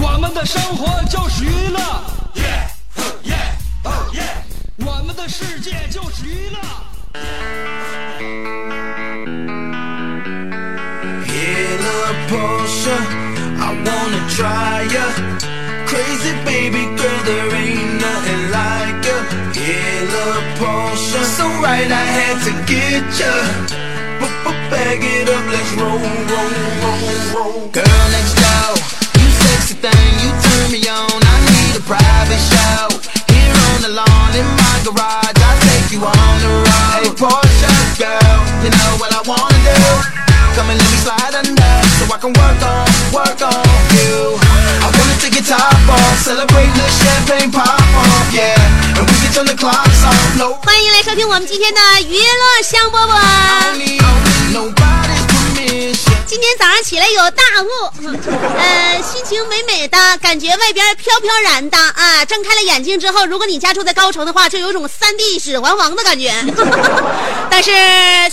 我们的生活就是娱乐，我们的世界就是娱乐。Hit a Porsche, I wanna try ya. Crazy baby girl, there ain't nothing like ya. Hit a Porsche, so right I had to get ya. Bag it up, let's roll, roll, roll, roll. Girl next door, you sexy thing, you turn me on. I need a private show. Here on the lawn in my garage, I'll take you on the road. Hey, Porsche girl, you know what I wanna do. Come and let me slide under, so I can work on, work on you. I wanna take your top off, celebrate the champagne pop off, yeah. And we can turn the clocks off, no. 欢迎来收听我们今天的娱乐香饽饽。 Nobody. 今天早上起来有大雾，呃，心情美美的，感觉外边飘飘然的啊。睁开了眼睛之后，如果你家住在高层的话，就有种三 D 指环王的感觉。但是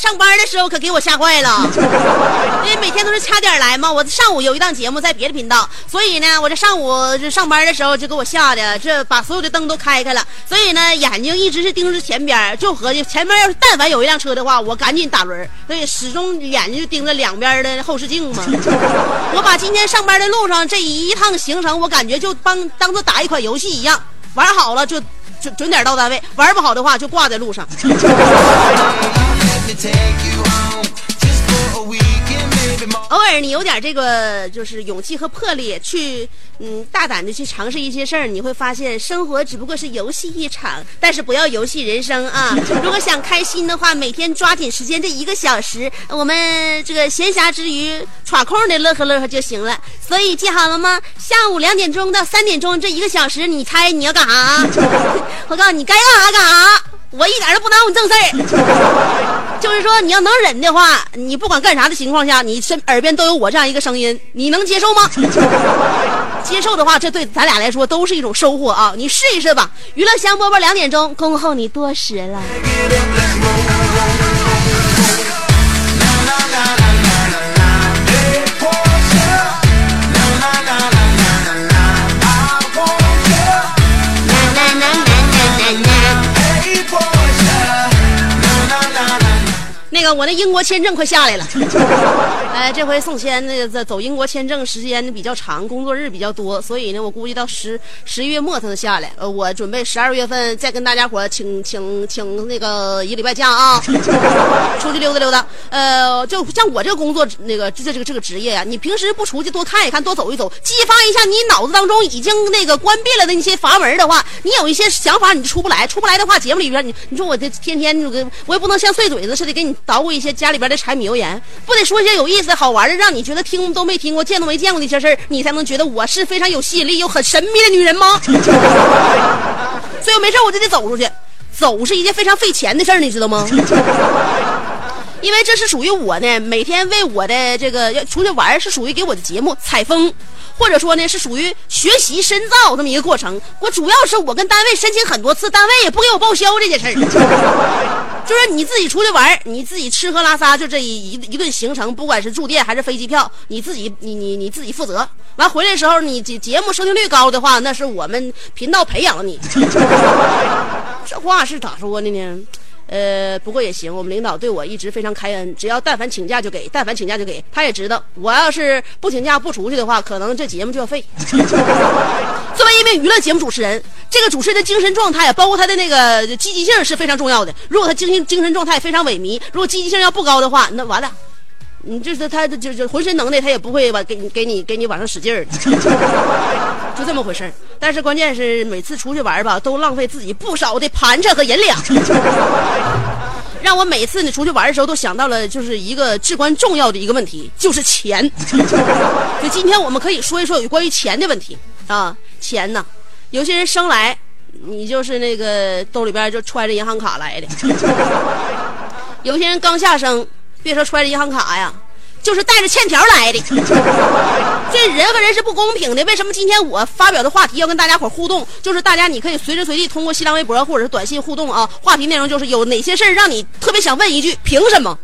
上班的时候可给我吓坏了，因为每天都是掐点来嘛。我上午有一档节目在别的频道，所以呢，我这上午这上班的时候就给我吓的，这把所有的灯都开开了，所以呢，眼睛一直是盯着前边，就合计前面要是但凡有一辆车的话，我赶紧打轮，所以始终眼睛就盯着两边的后视镜吗。我把今天上班的路上这一趟行程，我感觉就帮当做打一款游戏一样，玩好了就准准点到单位，玩不好的话就挂在路上。偶尔你有点这个就是勇气和魄力，去嗯大胆的去尝试一些事儿，你会发现生活只不过是游戏一场，但是不要游戏人生啊！如果想开心的话，每天抓紧时间这一个小时，我们这个闲暇之余耍空的乐呵乐呵就行了。所以记好了吗？下午两点钟到三点钟这一个小时，你猜你要干啥？我告诉你，该干啥干啥。我一点都不耽误你正事儿，就是说你要能忍的话，你不管干啥的情况下，你身耳边都有我这样一个声音，你能接受吗？接受的话，这对咱俩来说都是一种收获啊！你试一试吧。娱乐香饽饽两点钟，恭候你多时了。我那英国签证快下来了，哎，这回送签那个走英国签证时间比较长，工作日比较多，所以呢，我估计到十十一月末才能下来。呃，我准备十二月份再跟大家伙请请请那个一礼拜假啊，出去溜达溜达。呃，就像我这个工作那个这这个这个职业呀、你平时不出去多看一看，多走一走，激发一下你脑子当中已经那个关闭了的那些阀门的话，你有一些想法你就出不来，出不来的话，节目里边你你说我这天天我也不能像碎嘴子似的给你捣鼓一些家里边的柴米油盐，不得说一些有意思好玩的，让你觉得听都没听过、见都没见过的一些事儿，你才能觉得我是非常有吸引力又很神秘的女人吗？所以没事我就得走出去，走是一件非常费钱的事儿，你知道吗？因为这是属于我呢，每天为我的这个要出去玩是属于给我的节目采风，或者说呢是属于学习深造这么一个过程。我主要是我跟单位申请很多次，单位也不给我报销这件事儿。就是你自己出去玩，你自己吃喝拉撒就这一一一顿行程，不管是住店还是飞机票，你自己你你你自己负责。完回来的时候，你节节目收听率高的话，那是我们频道培养了你。这话是咋说的呢？呃，不过也行，我们领导对我一直非常开恩，只要但凡请假就给，但凡请假就给。他也知道，我要是不请假不出去的话，可能这节目就要废。作为一名娱乐节目主持人，这个主持人的精神状态，包括他的那个积极性是非常重要的。如果他精神精神状态非常萎靡，如果积极性要不高的话，那完了，你就是他就就浑身能耐，他也不会往给你给你给你往上使劲儿，就这么回事儿。但是关键是每次出去玩吧，都浪费自己不少的盘缠和银两。让我每次你出去玩的时候都想到了，就是一个至关重要的一个问题，就是钱。就今天我们可以说一说有关于钱的问题啊，钱呢，有些人生来你就是那个兜里边就揣着银行卡来的，有些人刚下生，别说揣着银行卡呀。就是带着欠条来的，这人和人是不公平的。为什么今天我发表的话题要跟大家伙互动？就是大家你可以随时随地通过新浪微博或者是短信互动啊。话题内容就是有哪些事儿让你特别想问一句：凭什么？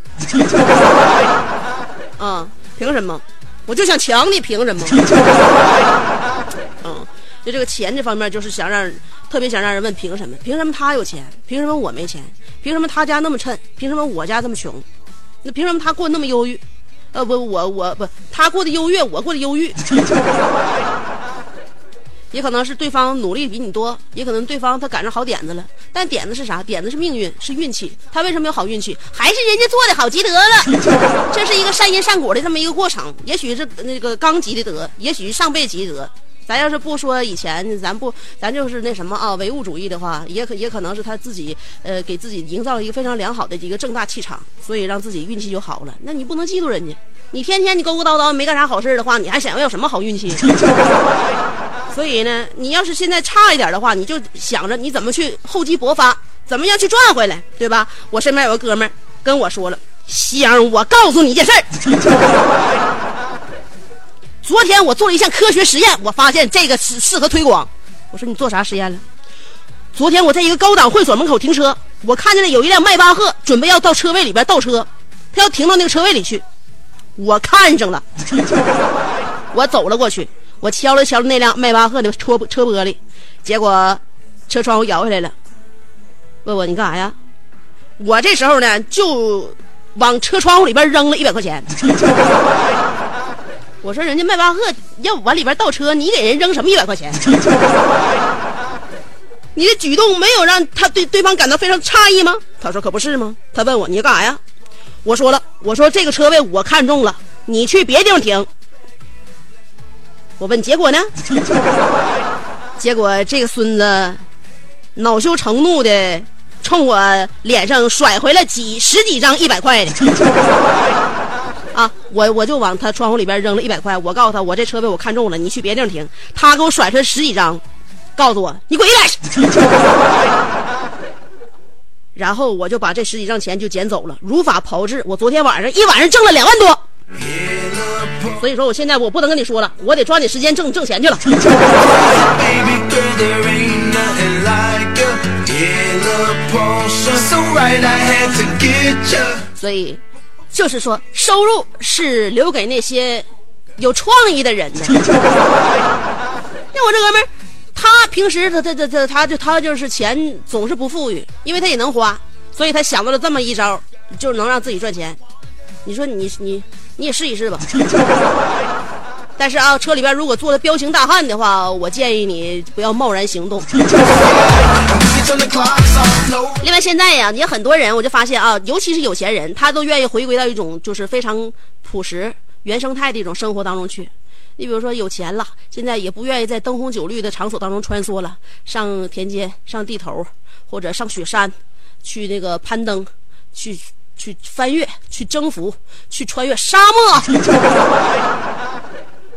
啊，凭什么？我就想抢你，凭什么？嗯，就这个钱这方面，就是想让特别想让人问凭什么？凭什么他有钱？凭什么我没钱？凭什么他家那么趁？凭什么我家这么穷？那凭什么他过那么忧郁？呃不，我我不，他过得优越，我过得忧郁，也可能是对方努力比你多，也可能对方他赶上好点子了。但点子是啥？点子是命运，是运气。他为什么有好运气？还是人家做的好积德了。这是一个善因善果的这么一个过程。也许是那个刚积的德，也许是上辈积德。咱要是不说以前，咱不，咱就是那什么啊，唯物主义的话，也可也可能是他自己呃给自己营造了一个非常良好的一个正大气场，所以让自己运气就好了。那你不能嫉妒人家，你天天你勾勾叨叨没干啥好事的话，你还想要有什么好运气？所以呢，你要是现在差一点的话，你就想着你怎么去厚积薄发，怎么样去赚回来，对吧？我身边有个哥们儿跟我说了，香，我告诉你一件事儿。昨天我做了一项科学实验，我发现这个适适合推广。我说你做啥实验了？昨天我在一个高档会所门口停车，我看见了有一辆迈巴赫准备要到车位里边倒车，他要停到那个车位里去。我看上了，我走了过去，我敲了敲那辆迈巴赫的车车玻璃，结果车窗户摇下来了。问我你干啥呀？我这时候呢就往车窗户里边扔了一百块钱。我说人家迈巴赫要往里边倒车，你给人扔什么一百块钱？你的举动没有让他对对方感到非常诧异吗？他说可不是吗？他问我你干啥呀？我说了，我说这个车位我看中了，你去别地方停。我问结果呢？结果这个孙子恼羞成怒的冲我脸上甩回了几十几张一百块的。啊，我我就往他窗户里边扔了一百块，我告诉他我这车位我看中了，你去别地方停。他给我甩出来十几张，告诉我你滚一来。然后我就把这十几张钱就捡走了，如法炮制。我昨天晚上一晚上挣了两万多，所以说我现在我不能跟你说了，我得抓紧时间挣挣钱去了。所以。就是说，收入是留给那些有创意的人的。像我这哥们儿，他平时他他他他他就他就是钱总是不富裕，因为他也能花，所以他想到了这么一招，就能让自己赚钱。你说你你你也试一试吧。但是啊，车里边如果坐的彪形大汉的话，我建议你不要贸然行动。另外，现在呀，也很多人，我就发现啊，尤其是有钱人，他都愿意回归到一种就是非常朴实、原生态的一种生活当中去。你比如说，有钱了，现在也不愿意在灯红酒绿的场所当中穿梭了，上田间、上地头，或者上雪山，去那个攀登，去去翻越，去征服，去穿越沙漠。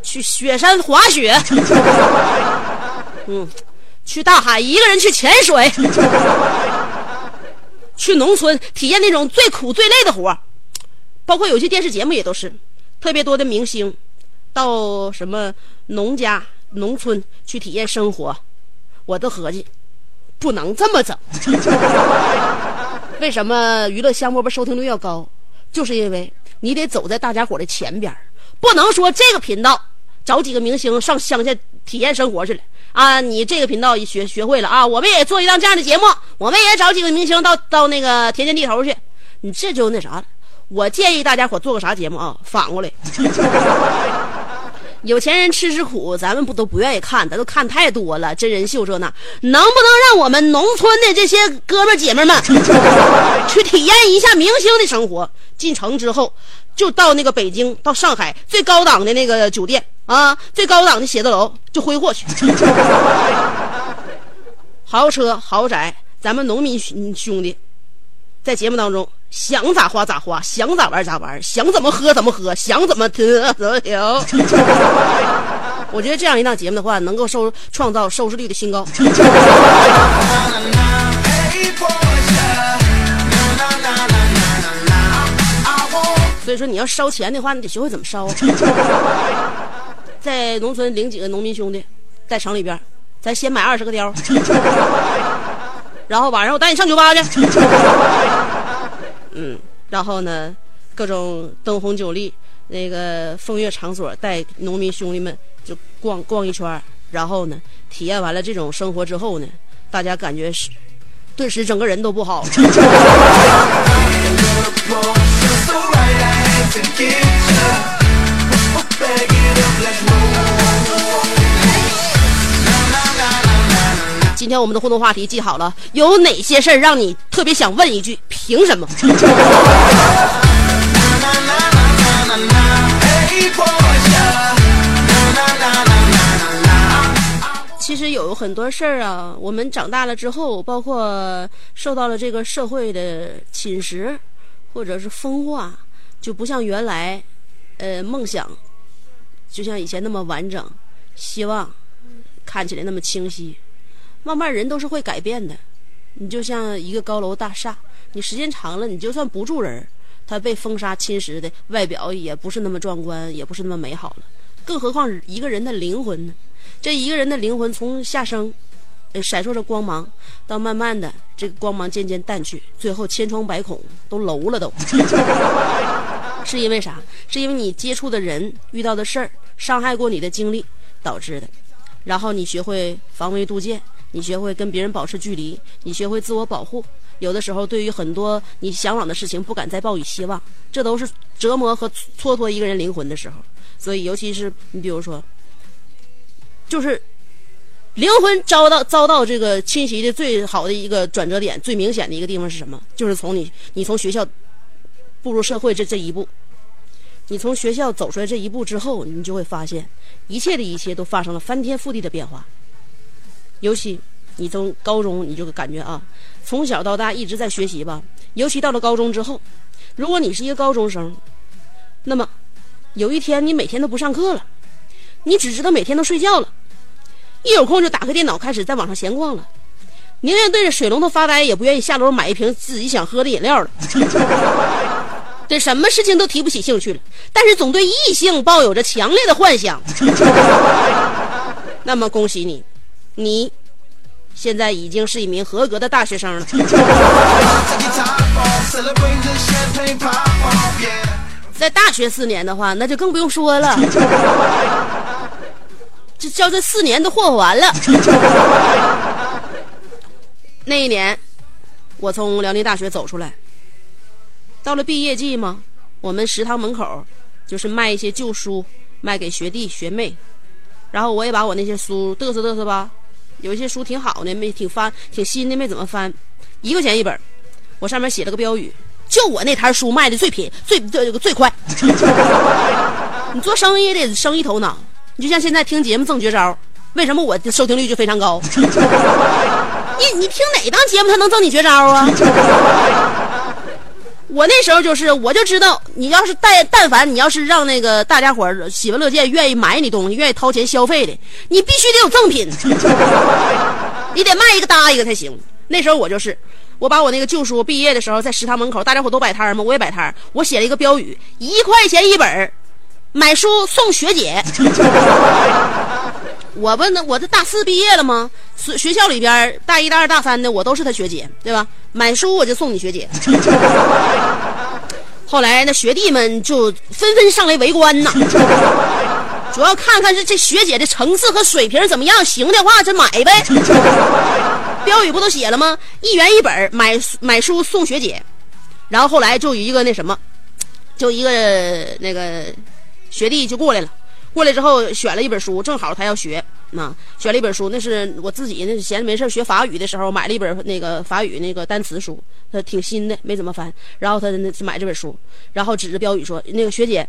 去雪山滑雪，嗯，去大海一个人去潜水，去农村体验那种最苦最累的活包括有些电视节目也都是，特别多的明星到什么农家农村去体验生活，我都合计不能这么整。为什么娱乐香饽饽收听率要高？就是因为你得走在大家伙的前边不能说这个频道。找几个明星上乡下体验生活去了啊！你这个频道也学学会了啊！我们也做一档这样的节目，我们也找几个明星到到那个田间地头去，你这就那啥了。我建议大家伙做个啥节目啊？反过来，有钱人吃吃苦，咱们不都不愿意看，咱都看太多了，真人秀这那，能不能让我们农村的这些哥们儿姐们们 去体验一下明星的生活？进城之后，就到那个北京、到上海最高档的那个酒店啊，最高档的写字楼就挥霍去，豪车豪宅，咱们农民兄兄弟在节目当中想咋花咋花，想咋玩咋玩，想怎么喝怎么喝，想怎么得怎么调。我觉得这样一档节目的话，能够收创造收视率的新高。所以说你要烧钱的话，你得学会怎么烧。在农村领几个农民兄弟，在城里边，咱先买二十个貂，然后晚上我带你上酒吧去。嗯，然后呢，各种灯红酒绿，那个风月场所，带农民兄弟们就逛逛一圈然后呢，体验完了这种生活之后呢，大家感觉是，顿时整个人都不好了。今天我们的互动话题记好了，有哪些事儿让你特别想问一句？凭什么？其实有很多事儿啊，我们长大了之后，包括受到了这个社会的侵蚀，或者是风化，就不像原来，呃，梦想，就像以前那么完整，希望看起来那么清晰。慢慢人都是会改变的，你就像一个高楼大厦，你时间长了，你就算不住人，它被风沙侵蚀的外表也不是那么壮观，也不是那么美好了。更何况一个人的灵魂呢？这一个人的灵魂从下生，呃，闪烁着光芒，到慢慢的这个光芒渐渐淡去，最后千疮百孔，都楼了都。是因为啥？是因为你接触的人、遇到的事儿、伤害过你的经历导致的。然后你学会防微杜渐，你学会跟别人保持距离，你学会自我保护。有的时候，对于很多你向往的事情，不敢再抱以希望，这都是折磨和蹉跎一个人灵魂的时候。所以，尤其是你比如说，就是灵魂遭到遭到这个侵袭的最好的一个转折点，最明显的一个地方是什么？就是从你你从学校步入社会这这一步，你从学校走出来这一步之后，你就会发现，一切的一切都发生了翻天覆地的变化。尤其你从高中，你就感觉啊，从小到大一直在学习吧。尤其到了高中之后，如果你是一个高中生，那么有一天你每天都不上课了，你只知道每天都睡觉了，一有空就打开电脑开始在网上闲逛了，宁愿对着水龙头发呆，也不愿意下楼买一瓶自己想喝的饮料了。对什么事情都提不起兴趣了，但是总对异性抱有着强烈的幻想。那么恭喜你，你现在已经是一名合格的大学生了。在大学四年的话，那就更不用说了，这叫这四年都霍霍完了。那一年，我从辽宁大学走出来，到了毕业季嘛，我们食堂门口就是卖一些旧书，卖给学弟学妹，然后我也把我那些书嘚瑟嘚瑟吧，有一些书挺好的，没挺翻，挺新的，没怎么翻，一块钱一本，我上面写了个标语，就我那摊书卖的最便宜，最最最快。你做生意得生意头脑，你就像现在听节目赠绝招，为什么我的收听率就非常高？你你听哪档节目他能赠你绝招啊？我那时候就是，我就知道，你要是但但凡你要是让那个大家伙喜闻乐见，愿意买你东西，愿意掏钱消费的，你必须得有赠品，你得卖一个搭一个才行。那时候我就是，我把我那个旧书毕业的时候在食堂门口，大家伙都摆摊嘛，我也摆摊，我写了一个标语：一块钱一本，买书送学姐。我不能，我这大四毕业了吗？学学校里边大一、大二、大三的，我都是他学姐，对吧？买书我就送你学姐。后来那学弟们就纷纷上来围观呐，主要看看这这学姐的层次和水平怎么样，行的话就买呗。标语不都写了吗？一元一本，买买书送学姐。然后后来就有一个那什么，就一个那个学弟就过来了，过来之后选了一本书，正好他要学，啊，选了一本书，那是我自己那闲着没事学法语的时候买了一本那个法语那个单词书，他挺新的，没怎么翻。然后他那买这本书，然后指着标语说：“那个学姐，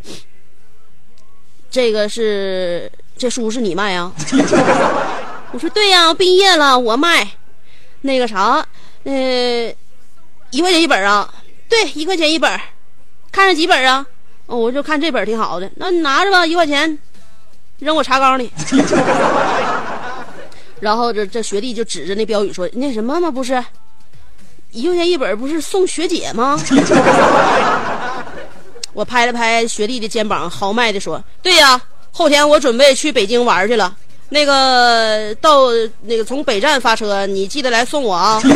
这个是这书是你卖啊？” 我说：“对呀，毕业了我卖。那个啥，呃，一块钱一本啊？对，一块钱一本。看上几本啊？我就看这本挺好的，那你拿着吧，一块钱。”扔我茶缸里，然后这这学弟就指着那标语说：“那什么嘛？不是，一块钱一本，不是送学姐吗？” 我拍了拍学弟的肩膀，豪迈的说：“对呀，后天我准备去北京玩去了。那个到那个从北站发车，你记得来送我啊。”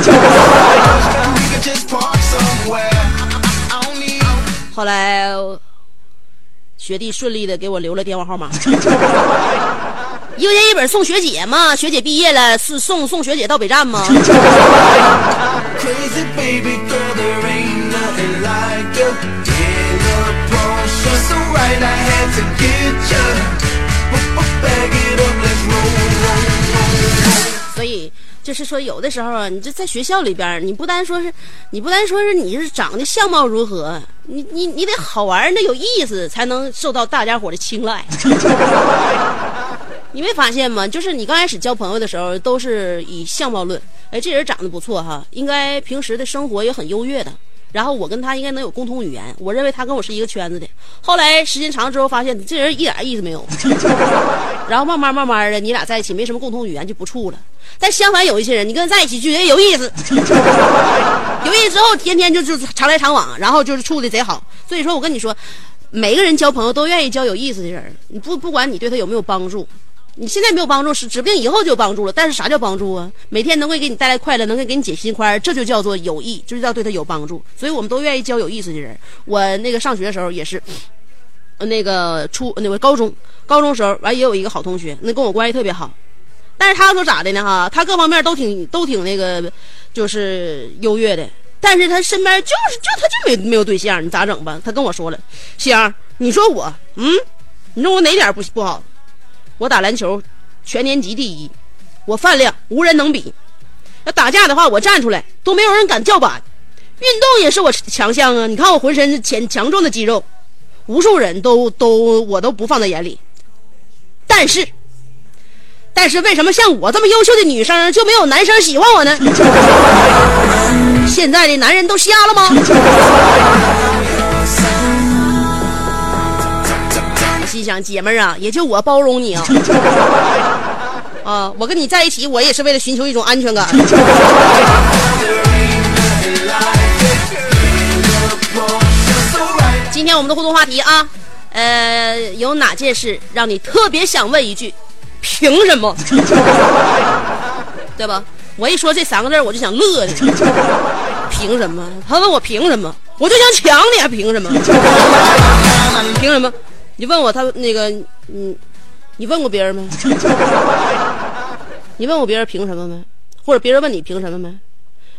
后来。学弟顺利的给我留了电话号码，一块钱一本送学姐嘛，学姐毕业了是送送学姐到北站吗？所以。就是说，有的时候啊，你就在学校里边，你不单说是，你不单说是你是长得相貌如何，你你你得好玩，那有意思，才能受到大家伙的青睐。你没发现吗？就是你刚开始交朋友的时候，都是以相貌论，哎，这人长得不错哈，应该平时的生活也很优越的。然后我跟他应该能有共同语言，我认为他跟我是一个圈子的。后来时间长了之后，发现这人一点意思没有。然后慢慢慢慢的，你俩在一起没什么共同语言就不处了。但相反，有一些人你跟他在一起就觉得有意思，有意思之后天天就就常来常往，然后就是处的贼好。所以说我跟你说，每个人交朋友都愿意交有意思的人，你不不管你对他有没有帮助。你现在没有帮助，是指不定以后就有帮助了。但是啥叫帮助啊？每天能够给你带来快乐，能够给你解心宽，这就叫做有益，就叫对他有帮助。所以我们都愿意交有意思的人。我那个上学的时候也是，那个初那个高中高中时候完也有一个好同学，那跟我关系特别好。但是他说咋的呢？哈，他各方面都挺都挺那个，就是优越的。但是他身边就是就他就没没有对象，你咋整吧？他跟我说了，香，你说我嗯，你说我哪点不不好？我打篮球，全年级第一，我饭量无人能比。要打架的话，我站出来都没有人敢叫板。运动也是我强项啊！你看我浑身强强壮的肌肉，无数人都都我都不放在眼里。但是，但是为什么像我这么优秀的女生就没有男生喜欢我呢？现在的男人都瞎了吗？心想，姐们儿啊，也就我包容你啊！啊，我跟你在一起，我也是为了寻求一种安全感。今天我们的互动话题啊，呃，有哪件事让你特别想问一句？凭什么？对吧？我一说这三个字，我就想乐的。凭什么？他问我凭什么，我就想抢你，还凭什么？凭什么？你问我他那个，你你问过别人没？你问过别人凭什么没？或者别人问你凭什么没？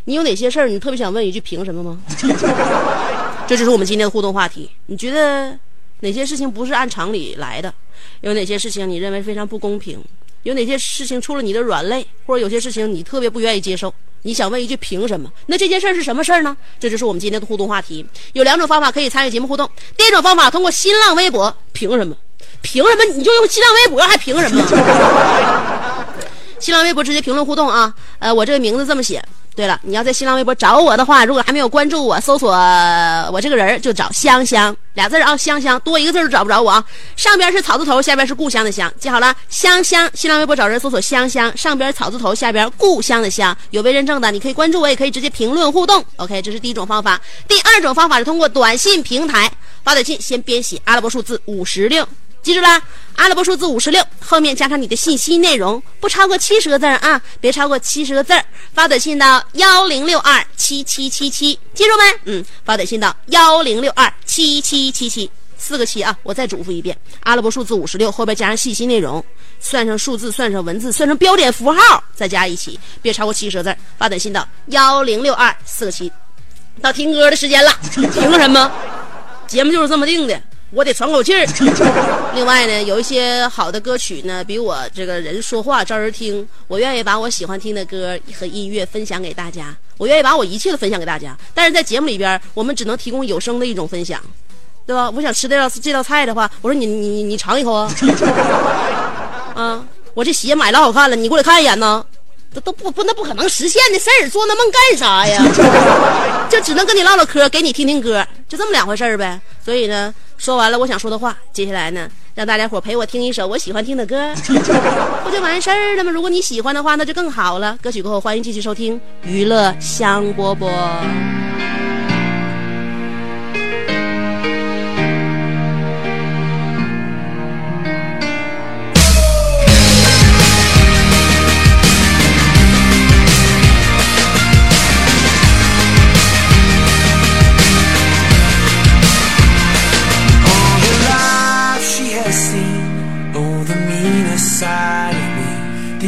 你有哪些事儿你特别想问一句凭什么吗？这就是我们今天的互动话题。你觉得哪些事情不是按常理来的？有哪些事情你认为非常不公平？有哪些事情出了你的软肋？或者有些事情你特别不愿意接受？你想问一句凭什么？那这件事儿是什么事儿呢？这就是我们今天的互动话题。有两种方法可以参与节目互动。第一种方法，通过新浪微博。凭什么？凭什么你就用新浪微博？还凭什么？新浪微博直接评论互动啊！呃，我这个名字这么写。对了，你要在新浪微博找我的话，如果还没有关注我，搜索我这个人儿就找香香俩字儿啊，香香多一个字儿都找不着我啊。上边是草字头，下边是故乡的乡，记好了，香香。新浪微博找人搜索香香，上边草字头，下边故乡的乡，有被认证的，你可以关注我，也可以直接评论互动。OK，这是第一种方法。第二种方法是通过短信平台发短信，先编写阿拉伯数字五十六。记住了，阿拉伯数字五十六后面加上你的信息内容，不超过七十个字啊，别超过七十个字发短信到幺零六二七七七七，记住没？嗯，发短信到幺零六二七七七七，四个七啊！我再嘱咐一遍，阿拉伯数字五十六后边加上信息内容，算上数字，算上文字，算上标点符号，再加一起，别超过七十个字发短信到幺零六二四个七。到听歌的时间了，凭什么？节目就是这么定的。我得喘口气儿。另外呢，有一些好的歌曲呢，比我这个人说话招人听，我愿意把我喜欢听的歌和音乐分享给大家，我愿意把我一切都分享给大家。但是在节目里边，我们只能提供有声的一种分享，对吧？我想吃这道这道菜的话，我说你你你尝一口啊，啊，我这鞋买老好看了，你过来看一眼呢。这都不不那不可能实现的事儿，做那梦干啥呀？就只能跟你唠唠嗑，给你听听歌，就这么两回事儿呗。所以呢，说完了我想说的话，接下来呢，让大家伙陪我听一首我喜欢听的歌，不就完事儿了吗？如果你喜欢的话，那就更好了。歌曲过后，欢迎继续收听娱乐香饽饽。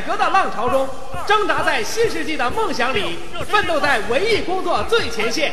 改革的浪潮中，挣扎在新世纪的梦想里，奋斗在文艺工作最前线。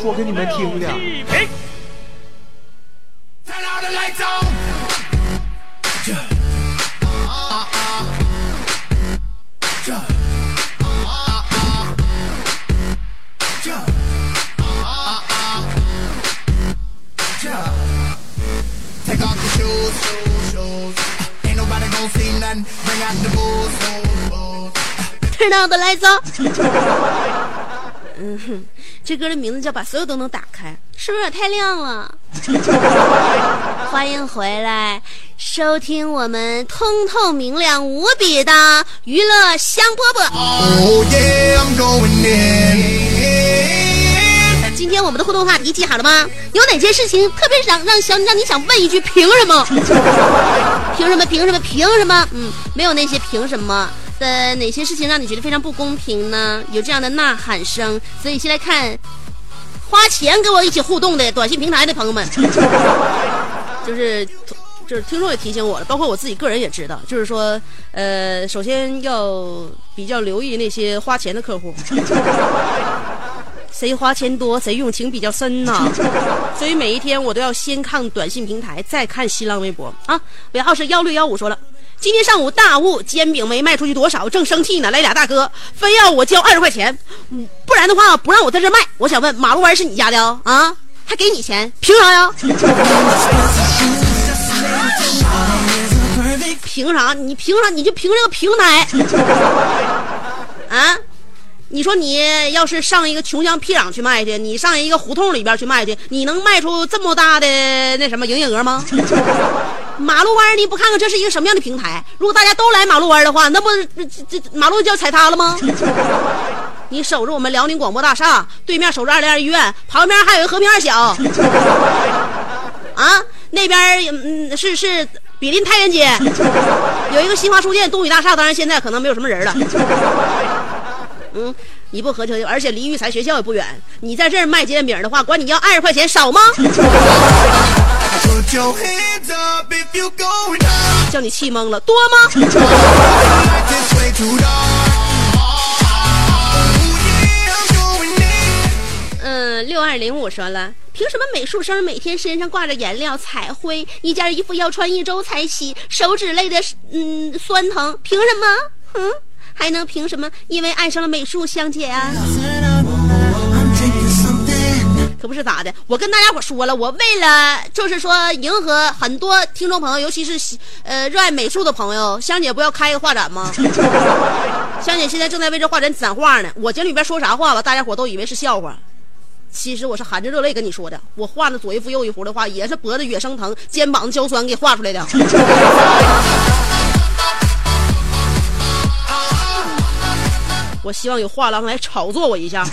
说给你们听的。Turn all the lights on. Take off 这歌的名字叫把所有都能打开。是不是有点太亮了？欢迎回来收听我们通透明亮无比的娱乐香饽饽。今天我们的互动话题记好了吗？有哪些事情特别想让想让你想问一句凭什么？凭什么？凭什么？凭什么？嗯，没有那些凭什么的哪些事情让你觉得非常不公平呢？有这样的呐喊声，所以先来看花钱跟我一起互动的短信平台的朋友们，就是。就是听众也提醒我了，包括我自己个人也知道，就是说，呃，首先要比较留意那些花钱的客户，谁花钱多，谁用情比较深呐、所以每一天我都要先看短信平台，再看新浪微博啊。尾号是幺六幺五说了，今天上午大雾，煎饼没卖出去多少，正生气呢，来俩大哥非要我交二十块钱，嗯不然的话不让我在这卖。我想问，马路湾是你家的啊？啊还给你钱，凭啥呀？凭啥？你凭啥？你就凭这个平台啊？你说你要是上一个穷乡僻壤去卖去，你上一个胡同里边去卖去，你能卖出这么大的那什么营业额吗？马路弯，你不看看这是一个什么样的平台？如果大家都来马路弯的话，那不这这这马路就要踩塌了吗？你守着我们辽宁广播大厦，对面守着二零二医院，旁边还有一个和平二小，啊，那边嗯是是比邻太原街，有一个新华书店、东宇大厦，当然现在可能没有什么人了。嗯，你不合情，而且离育才学校也不远，你在这儿卖煎饼的话，管你要二十块钱少吗.叫你气懵了，多吗. Oh. 嗯，六二零五说了，凭什么美术生每天身上挂着颜料、彩绘，一件衣服要穿一周才洗，手指累的嗯酸疼，凭什么？嗯，还能凭什么？因为爱上了美术，香姐啊。可不是咋的，我跟大家伙说了，我为了就是说迎合很多听众朋友，尤其是呃热爱美术的朋友，香姐不要开一个画展吗？香姐现在正在为这画展展画呢。我这里边说啥话吧，大家伙都以为是笑话。其实我是含着热泪跟你说的，我画的左一幅右一幅的画，也是脖子越生疼，肩膀子焦酸给画出来的。我希望有画廊来炒作我一下，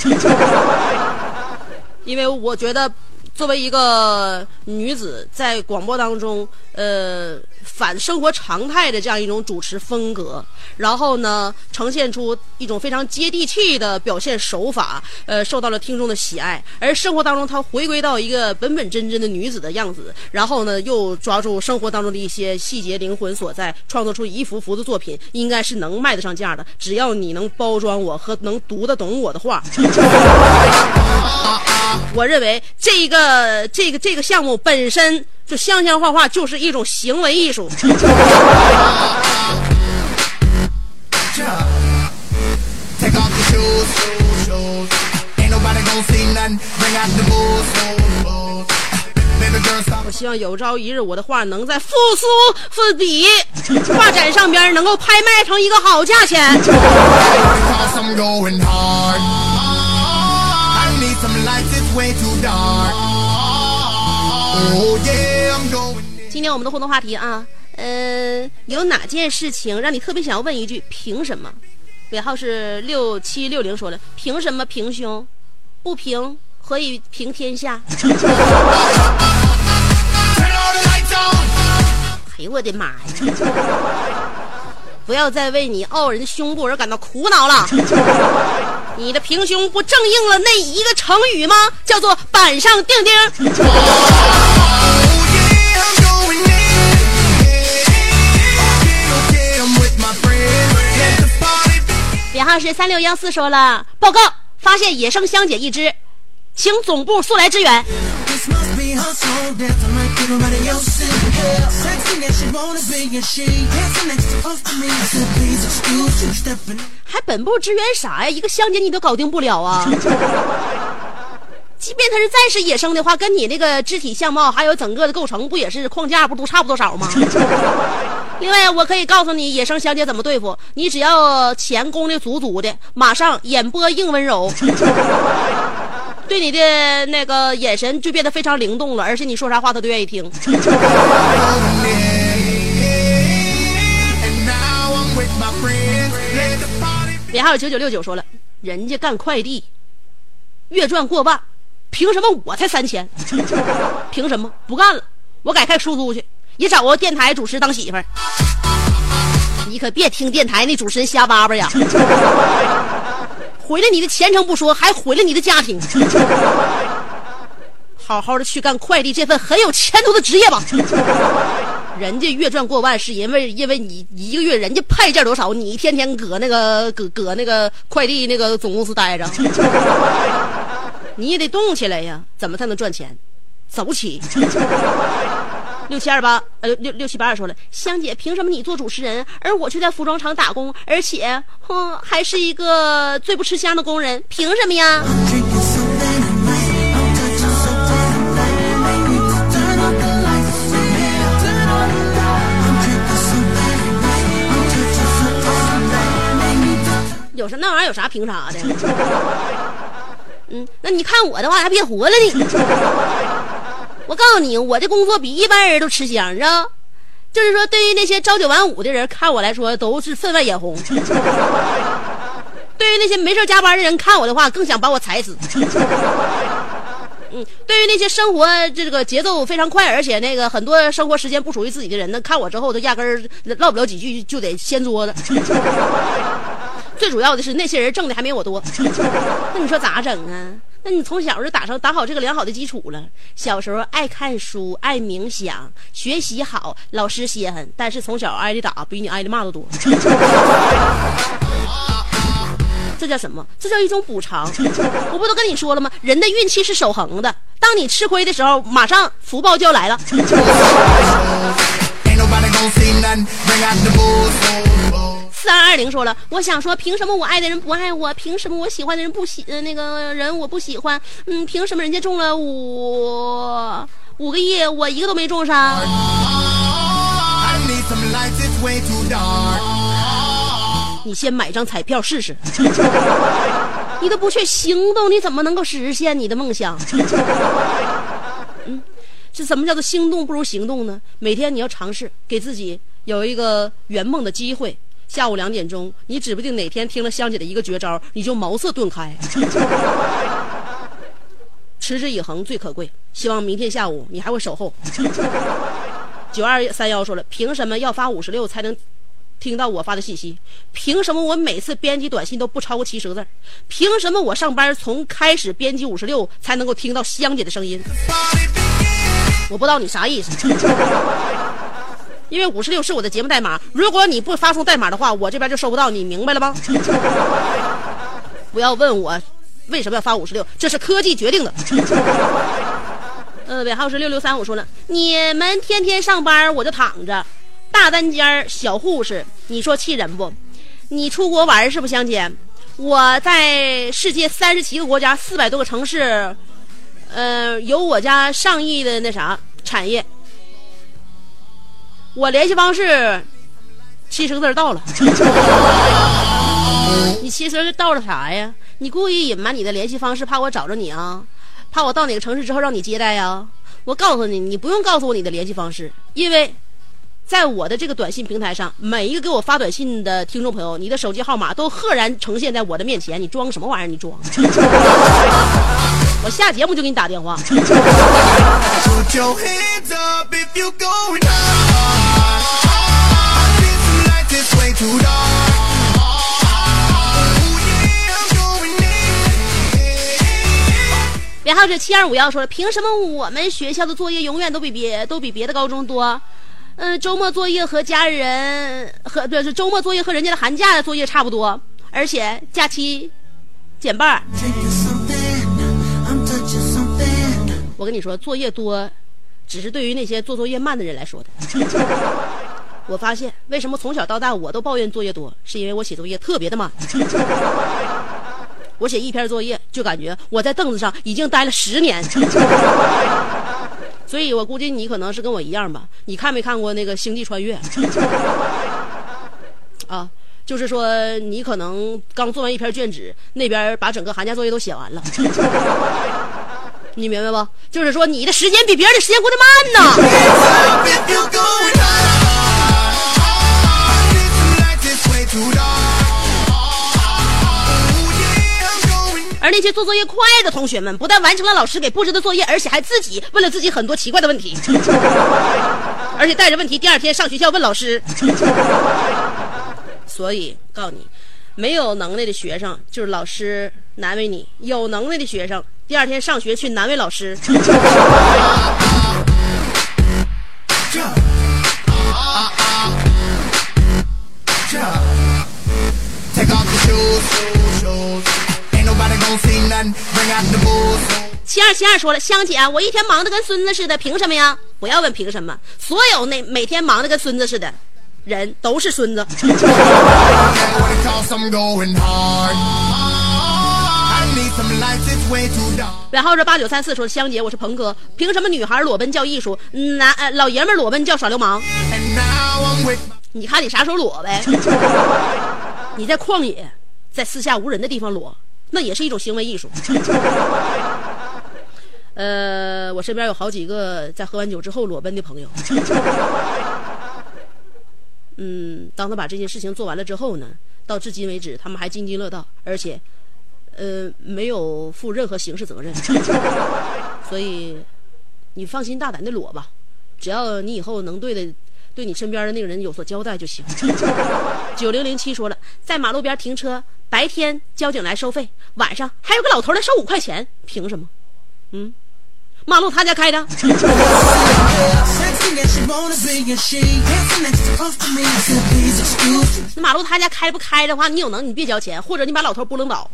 因为我觉得作为一个女子，在广播当中，呃，反生活常态的这样一种主持风格，然后呢，呈现出一种非常接地气的表现手法，呃，受到了听众的喜爱。而生活当中，她回归到一个本本真真的女子的样子，然后呢，又抓住生活当中的一些细节、灵魂所在，创作出一幅幅的作品，应该是能卖得上价的。只要你能包装我和能读得懂我的话。我认为这一个呃，这个这个项目本身就香香画画就是一种行为艺术。我希望有朝一日我的画能在复苏复底，画展上边能够拍卖成一个好价钱。今天我们的互动话题啊，呃，有哪件事情让你特别想要问一句凭什么？尾号是六七六零说的，凭什么平胸？不平何以平天下？哎呦我的妈呀！不要再为你傲人的胸部而感到苦恼了。你的平胸不正应了那一个成语吗？叫做板上钉钉。编号是三六幺四说了，报告发现野生香姐一只，请总部速来支援。还本部支援啥呀？一个香姐你都搞定不了啊！即便他是再是野生的话，跟你那个肢体相貌还有整个的构成，不也是框架不都差不多少吗？另外，我可以告诉你，野生香姐怎么对付你，只要钱供的足足的，马上演播硬温柔，对你的那个眼神就变得非常灵动了，而且你说啥话他都愿意听。编号九九六九说了，人家干快递，月赚过万，凭什么我才三千？凭什么不干了？我改开出租去，也找个电台主持当媳妇儿。你可别听电台那主持人瞎叭叭呀！毁了你的前程不说，还毁了你的家庭。好好的去干快递这份很有前途的职业吧。人家月赚过万，是因为因为你一个月人家派件多少，你天天搁那个搁搁那个快递那个总公司待着，你也得动起来呀。怎么才能赚钱？走起！六七二八呃六六七八二说了，香姐凭什么你做主持人，而我却在服装厂打工，而且哼还是一个最不吃香的工人，凭什么呀？有啥那玩意儿有啥凭啥的？嗯，那你看我的话还别活了你。我告诉你，我的工作比一般人都吃香，你知道？就是说，对于那些朝九晚五的人，看我来说都是分外眼红；对于那些没事加班的人，看我的话更想把我踩死。嗯，对于那些生活这个节奏非常快，而且那个很多生活时间不属于自己的人，那看我之后都压根儿唠不了几句就得掀桌子。最主要的是那些人挣的还没我多，那你说咋整啊？那你从小就打上打好这个良好的基础了。小时候爱看书，爱冥想，学习好，老师稀罕，但是从小挨的打比你挨的骂都多。这叫什么？这叫一种补偿。我不都跟你说了吗？人的运气是守恒的，当你吃亏的时候，马上福报就要来了。四二二零说了，我想说，凭什么我爱的人不爱我？凭什么我喜欢的人不喜呃那个人我不喜欢？嗯，凭什么人家中了五五个亿，我一个都没中上？你先买张彩票试试，你都不去行动，你怎么能够实现你的梦想？嗯，这怎么叫做心动不如行动呢？每天你要尝试给自己有一个圆梦的机会。下午两点钟，你指不定哪天听了香姐的一个绝招，你就茅塞顿开。持之以恒最可贵，希望明天下午你还会守候。九二三幺说了，凭什么要发五十六才能听到我发的信息？凭什么我每次编辑短信都不超过七十个字？凭什么我上班从开始编辑五十六才能够听到香姐的声音？我不知道你啥意思。因为五十六是我的节目代码，如果你不发送代码的话，我这边就收不到，你明白了吗？不要问我为什么要发五十六，这是科技决定的。呃，尾号是六六三五说了，你们天天上班我就躺着，大单间小护士，你说气人不？你出国玩是不香姐？我在世界三十七个国家四百多个城市，呃，有我家上亿的那啥产业。我联系方式七十个字到了，你七十个字到了啥呀？你故意隐瞒你的联系方式，怕我找着你啊？怕我到哪个城市之后让你接待呀？我告诉你，你不用告诉我你的联系方式，因为在我的这个短信平台上，每一个给我发短信的听众朋友，你的手机号码都赫然呈现在我的面前。你装什么玩意儿？你装？我下节目就给你打电话。Oh. 然后这七二五幺说了，凭什么我们学校的作业永远都比别都比别的高中多？嗯、周末作业和家人和不是周末作业和人家的寒假的作业差不多，而且假期减半我跟你说，作业多，只是对于那些做作业慢的人来说的。我发现，为什么从小到大我都抱怨作业多，是因为我写作业特别的慢。我写一篇作业，就感觉我在凳子上已经待了十年。所以我估计你可能是跟我一样吧？你看没看过那个《星际穿越》？啊，就是说你可能刚做完一篇卷纸，那边把整个寒假作业都写完了。你明白不？就是说你的时间比别人的时间过得慢呢。而那些做作业快的同学们，不但完成了老师给布置的作业，而且还自己问了自己很多奇怪的问题，而且带着问题第二天上学校问老师。所以告诉你，没有能耐的学生就是老师难为你，有能耐的学生第二天上学去难为老师。Take off your shoes, shoes, shoes. Ain't nobody gonna see nothing. Bring out the booze. 七二七二说了，香姐，我一天忙得跟孙子似的，凭什么呀？不要问凭什么，所有那每天忙得跟孙子似的人都是孙子。然后这八九三四说，香姐，我是鹏哥，凭什么女孩裸奔叫艺术，男呃老爷们裸奔叫耍流氓你看你啥时候裸呗？你在旷野，在四下无人的地方裸，那也是一种行为艺术。呃，我身边有好几个在喝完酒之后裸奔的朋友。嗯，当他把这件事情做完了之后呢，到至今为止，他们还津津乐道，而且，呃，没有负任何刑事责任。所以，你放心大胆的裸吧，只要你以后能对的对你身边的那个人有所交代就行。九零零七说了，在马路边停车，白天交警来收费，晚上还有个老头来收五块钱，凭什么？嗯，马路他家开的，那马路他家开不开的话，你有能你别交钱，或者你把老头不扔倒。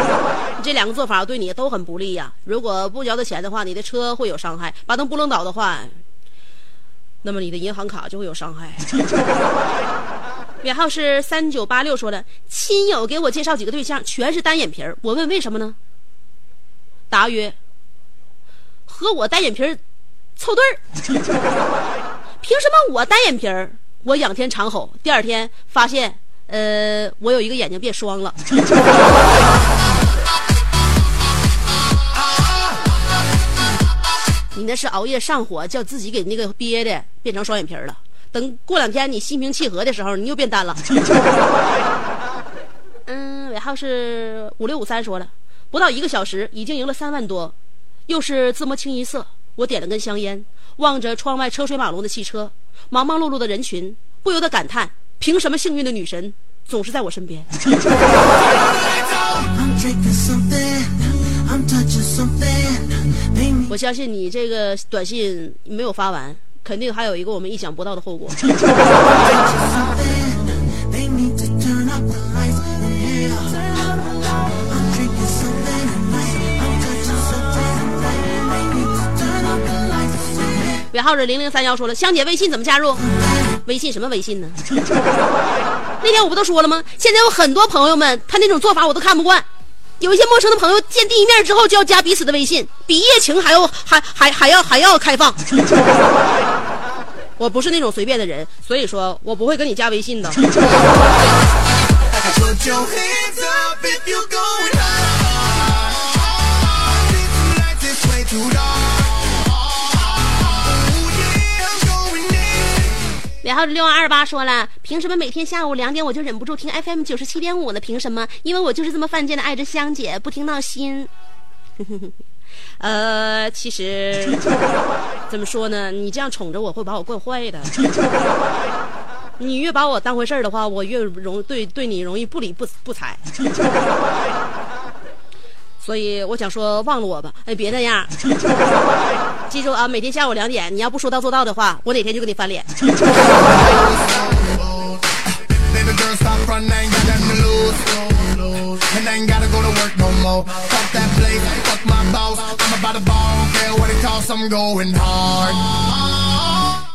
这两个做法对你都很不利呀、如果不交的钱的话，你的车会有伤害；把灯不扔倒的话，那么你的银行卡就会有伤害。尾号是三九八六说了，亲友给我介绍几个对象，全是单眼皮儿。我问为什么呢？答曰：和我单眼皮儿凑对儿。凭什么我单眼皮儿？我仰天长吼，第二天发现，呃，我有一个眼睛变双了。你那是熬夜上火，叫自己给那个憋的变成双眼皮儿了。等过两天你心平气和的时候，你又变单了。嗯，尾号是五六五三说了，不到一个小时已经赢了三万多，又是自摸清一色。我点了根香烟，望着窗外车水马龙的汽车，忙忙碌碌的人群，不由得感叹：凭什么幸运的女神总是在我身边 我相信你这个短信没有发完，肯定还有一个我们意想不到的后果。尾号是零零三幺说了，香姐微信怎么加入？微信什么微信呢？那天我不都说了吗？现在有很多朋友们，他那种做法我都看不惯。有一些陌生的朋友见第一面之后就要加彼此的微信，比一夜情还要还还还要还要开放。我不是那种随便的人，所以说我不会跟你加微信的。然后六二二八说了，凭什么每天下午两点我就忍不住听 FM 九十七点五呢？凭什么？因为我就是这么犯贱的爱着香姐，不听闹心。呃，其实 怎么说呢？你这样宠着我会把我惯坏的。你越把我当回事儿的话，我越容对对你容易不理不不睬。所以我想说，忘了我吧，哎，别那样。记住啊，每天下午两点，你要不说到做到的话，我哪天就跟你翻脸。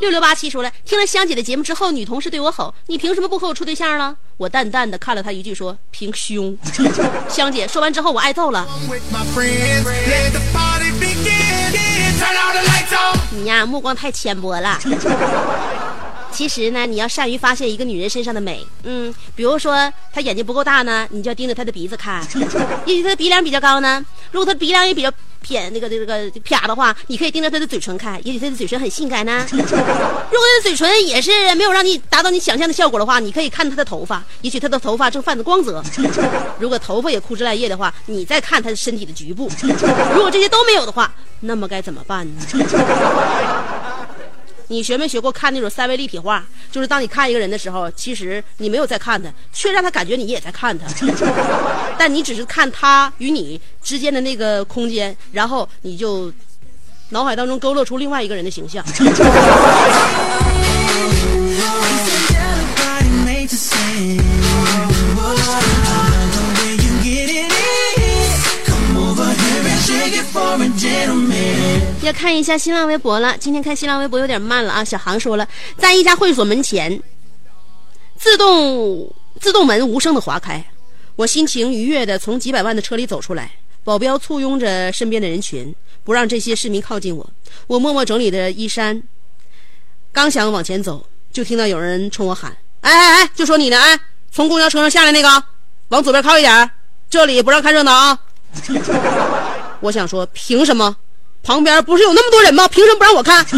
六六八七说了，听了香姐的节目之后，女同事对我吼：“你凭什么不和我处对象了？”我淡淡的看了她一句，说：“凭胸。”香姐说完之后，我挨揍了。你呀，目光太浅薄了。其实呢，你要善于发现一个女人身上的美。嗯，比如说她眼睛不够大呢，你就要盯着她的鼻子看；也许她的鼻梁比较高呢，如果她鼻梁也比较偏那个那个啪的话，你可以盯着他的嘴唇看；也许他的嘴唇很性感呢。如果他的嘴唇也是没有让你达到你想象的效果的话，你可以看他的头发；也许他的头发正泛着光泽。如果头发也枯枝烂叶的话，你再看他的身体的局部。如果这些都没有的话，那么该怎么办呢？你学没学过看那种三维立体画？就是当你看一个人的时候，其实你没有在看他，却让他感觉你也在看他，但你只是看他与你之间的那个空间，然后你就脑海当中勾勒出另外一个人的形象。要看一下新浪微博了，今天看新浪微博有点慢了啊。小航说了，在一家会所门前，自动自动门无声的划开，我心情愉悦的从几百万的车里走出来，保镖簇拥着身边的人群，不让这些市民靠近我。我默默整理的衣衫，刚想往前走，就听到有人冲我喊：“哎哎哎，就说你呢，哎，从公交车上下来那个，往左边靠一点，这里不让看热闹啊。”我想说，凭什么？旁边不是有那么多人吗？凭什么不让我看？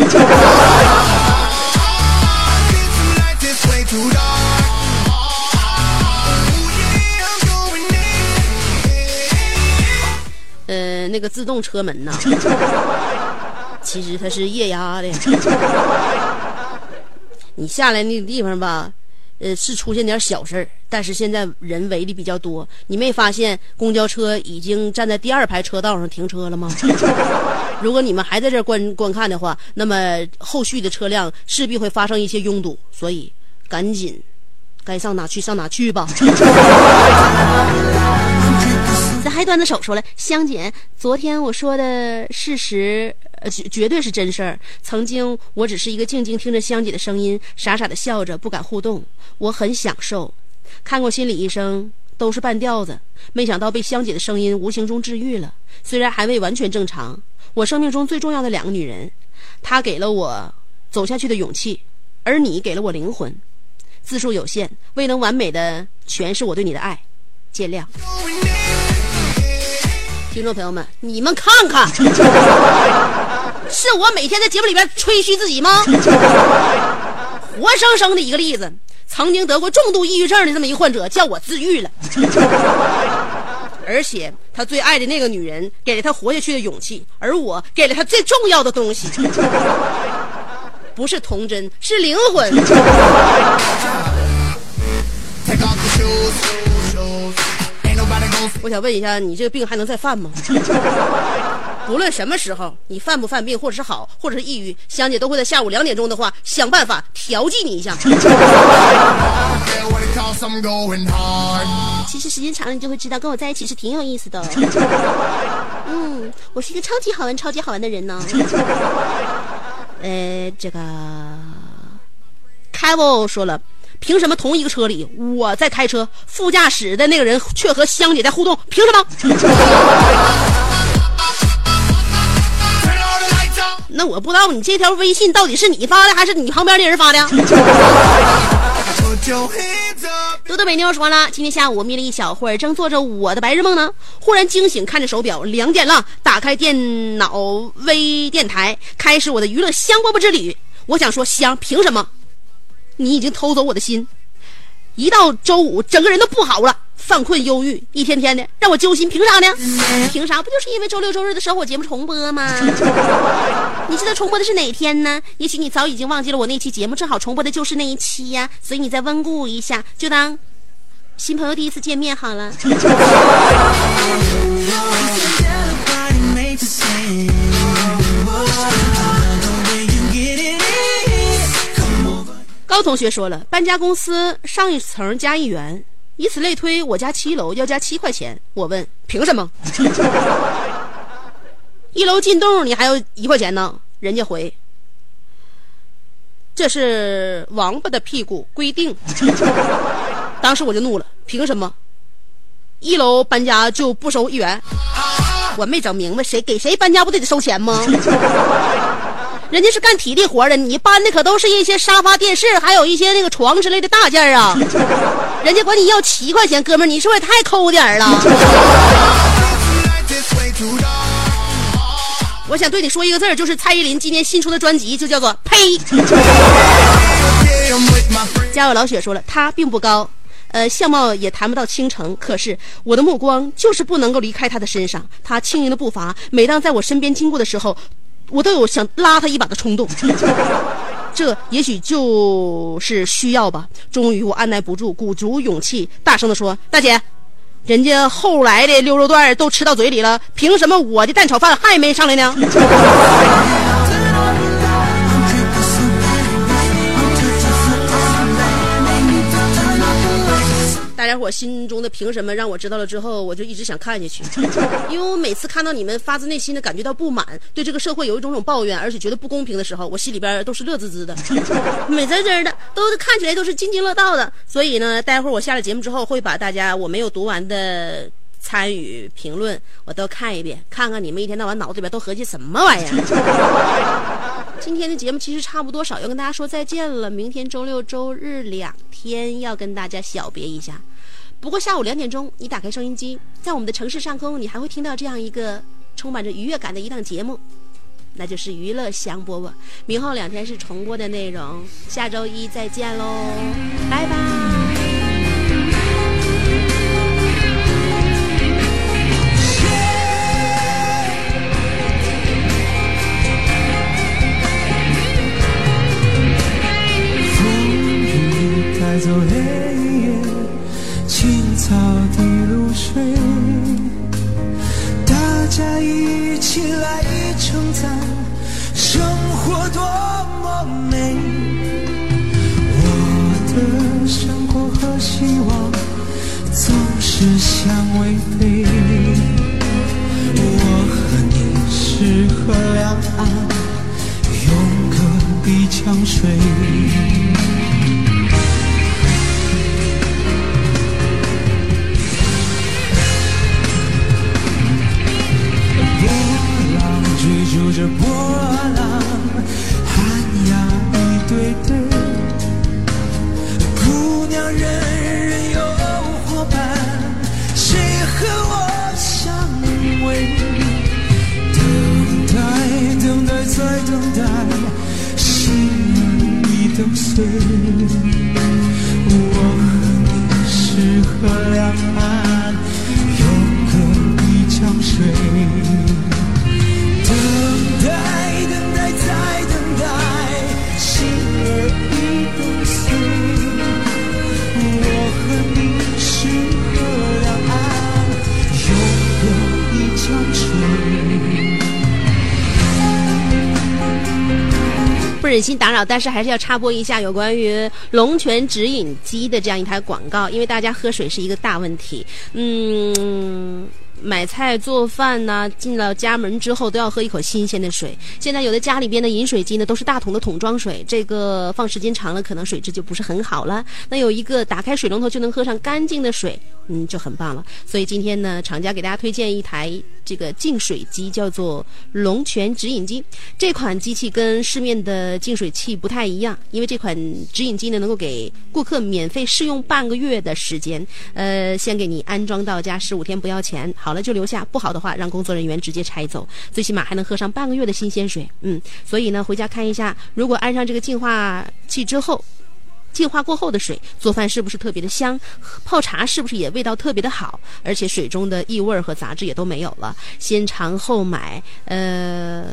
呃，那个自动车门呐，其实它是液压的。你下来那个地方吧。呃，是出现点小事儿，但是现在人围的比较多。你没发现公交车已经站在第二排车道上停车了吗？如果你们还在这观观看的话，那么后续的车辆势必会发生一些拥堵，所以赶紧该上哪去上哪去吧。咱还端着手说了，香姐，昨天我说的事实。呃，绝绝对是真事儿。曾经我只是一个静静听着香姐的声音，傻傻的笑着，不敢互动。我很享受。看过心理医生，都是半吊子。没想到被香姐的声音无形中治愈了，虽然还未完全正常。我生命中最重要的两个女人，她给了我走下去的勇气，而你给了我灵魂。字数有限，未能完美的诠释我对你的爱，见谅。听众朋友们，你们看看，是我每天在节目里边吹嘘自己吗？活生生的一个例子，曾经得过重度抑郁症的这么一患者，叫我自愈了。而且他最爱的那个女人，给了他活下去的勇气，而我给了他最重要的东西，不是童真，是灵魂。我想问一下，你这个病还能再犯吗？不论什么时候，你犯不犯病，或者是好，或者是抑郁，香姐都会在下午两点钟的话，想办法调剂你一下。其实时间长了，你就会知道，跟我在一起是挺有意思的。嗯，我是一个超级好玩、超级好玩的人呢。呃，这个开 a 说了。凭什么同一个车里，我在开车，副驾驶的那个人却和香姐在互动？凭什么？那我不知道你这条微信到底是你发的，还是你旁边的人发的？多多美妞说了，今天下午眯了一小会儿，正做着我的白日梦呢，忽然惊醒，看着手表，两点了，打开电脑微电台，开始我的娱乐香饽饽之旅。我想说，香凭什么？你已经偷走我的心，一到周五，整个人都不好了。犯困忧郁，一天天的让我揪心，凭啥呢？凭啥？不就是因为周六周日的生活节目重播吗？你知道重播的是哪天呢？也许你早已经忘记了我那期节目，正好重播的就是那一期呀，所以你再温故一下，就当新朋友第一次见面好了。高同学说了，搬家公司上一层加一元，以此类推，我家七楼要加七块钱。我问凭什么？一楼进洞你还要一块钱呢？人家回，这是王八的屁股规定。当时我就怒了，凭什么？一楼搬家就不收一元？我没整明白，谁给谁搬家不得得收钱吗？人家是干体力活的，你搬的可都是一些沙发、电视，还有一些那个床之类的大件啊。人家管你要七块钱，哥们儿，你是不是也太抠点儿了？我想对你说一个字儿，就是蔡依林今年新出的专辑就叫做“呸”。家有老雪说了，他并不高，呃，相貌也谈不到倾城，可是我的目光就是不能够离开他的身上。他轻盈的步伐，每当在我身边经过的时候。我都有想拉他一把的冲动，这也许就是需要吧。终于我按耐不住，鼓足勇气，大声地说：“大姐，人家后来的溜肉段都吃到嘴里了，凭什么我的蛋炒饭还没上来呢？” 我心中的凭什么让我知道了之后，我就一直想看下去，因为我每次看到你们发自内心的感觉到不满，对这个社会有一种种抱怨，而且觉得不公平的时候，我心里边都是乐滋滋的，美滋滋的，都看起来都是津津乐道的。所以呢，待会儿我下了节目之后，会把大家我没有读完的参与评论我都看一遍，看看你们一天到晚脑子里边都合计什么玩意儿。今天的节目其实差不多少，要跟大家说再见了。明天周六周日两天要跟大家小别一下。不过下午两点钟，你打开收音机，在我们的城市上空，你还会听到这样一个充满着愉悦感的一档节目，那就是娱乐香饽饽。明后两天是重播的内容，下周一再见喽，拜拜。起来称赞生活多么美我的生活和希望总是相违背我和你是河两岸永隔一江水打扰，但是还是要插播一下有关于龙泉直饮机的这样一台广告，因为大家喝水是一个大问题。嗯。买菜做饭呢，进了家门之后都要喝一口新鲜的水。现在有的家里边的饮水机呢，都是大桶的桶装水，这个放时间长了，可能水质就不是很好了。那有一个打开水龙头就能喝上干净的水，嗯，就很棒了。所以今天呢，厂家给大家推荐一台这个净水机，叫做龙泉直饮机。这款机器跟市面的净水器不太一样，因为这款直饮机呢，能够给顾客免费试用半个月的时间，呃，先给你安装到家，十五天不要钱。好。了就留下，不好的话让工作人员直接拆走，最起码还能喝上半个月的新鲜水。嗯，所以呢，回家看一下，如果安上这个净化器之后，净化过后的水，做饭是不是特别的香？泡茶是不是也味道特别的好？而且水中的异味和杂质也都没有了。先尝后买，呃。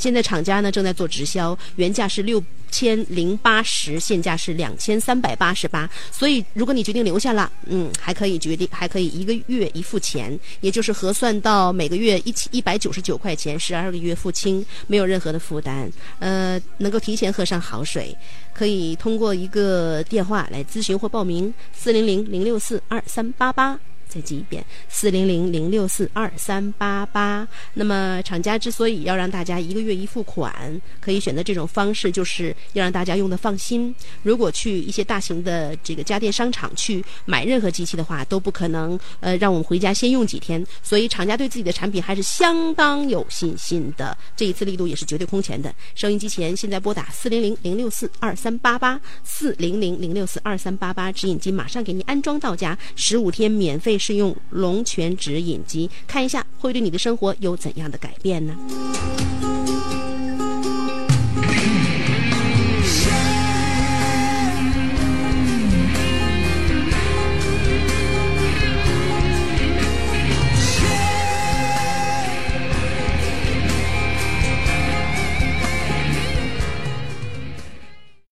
现在厂家呢正在做直销，原价是六千零八十，现价是两千三百八十八。所以如果你决定留下了，嗯，还可以决定，还可以一个月一付钱，也就是核算到每个月一千一百九十九块钱，十二个月付清，没有任何的负担。呃，能够提前喝上好水，可以通过一个电话来咨询或报名：四零零零六四二三八八。再记一遍，四零零零六四二三八八。那么，厂家之所以要让大家一个月一付款，可以选择这种方式，就是要让大家用的放心。如果去一些大型的这个家电商场去买任何机器的话，都不可能呃让我们回家先用几天。所以，厂家对自己的产品还是相当有信心的。这一次力度也是绝对空前的。收音机前现在拨打四零零零六四二三八八，四零零零六四二三八八，指引机马上给您安装到家，十五天免费。是用龙泉指引机，看一下会对你的生活有怎样的改变呢？